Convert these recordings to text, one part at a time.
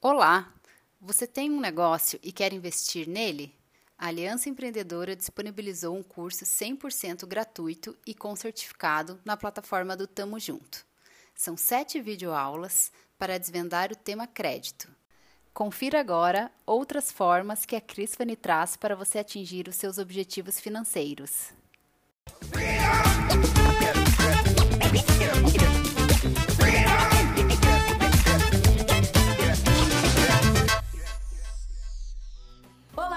Olá! Você tem um negócio e quer investir nele? A Aliança Empreendedora disponibilizou um curso 100% gratuito e com certificado na plataforma do Tamo Junto. São sete videoaulas para desvendar o tema crédito. Confira agora outras formas que a Crisfani traz para você atingir os seus objetivos financeiros.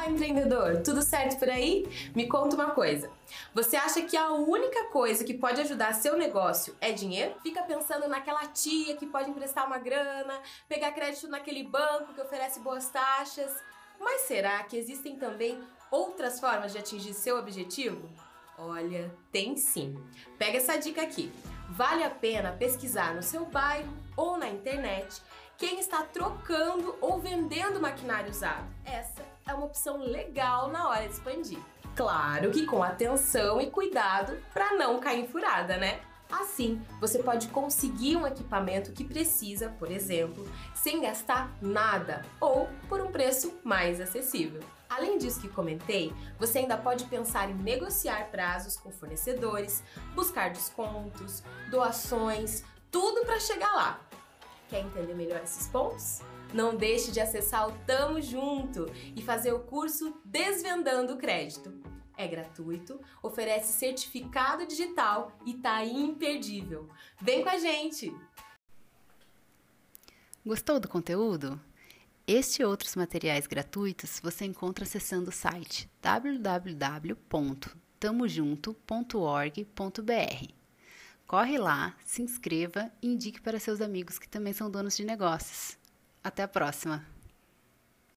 Olá, empreendedor! Tudo certo por aí? Me conta uma coisa. Você acha que a única coisa que pode ajudar seu negócio é dinheiro? Fica pensando naquela tia que pode emprestar uma grana, pegar crédito naquele banco que oferece boas taxas. Mas será que existem também outras formas de atingir seu objetivo? Olha, tem sim. Pega essa dica aqui. Vale a pena pesquisar no seu bairro ou na internet quem está trocando ou vendendo maquinário usado. Essa é uma opção legal na hora de expandir. Claro que com atenção e cuidado para não cair em furada, né? Assim, você pode conseguir um equipamento que precisa, por exemplo, sem gastar nada ou por um preço mais acessível. Além disso que comentei, você ainda pode pensar em negociar prazos com fornecedores, buscar descontos, doações, tudo para chegar lá. Quer entender melhor esses pontos? Não deixe de acessar o Tamo Junto e fazer o curso Desvendando o Crédito. É gratuito, oferece certificado digital e tá imperdível. Vem com a gente! Gostou do conteúdo? Este e outros materiais gratuitos você encontra acessando o site www.tamojunto.org.br. Corre lá, se inscreva e indique para seus amigos que também são donos de negócios. Até a próxima!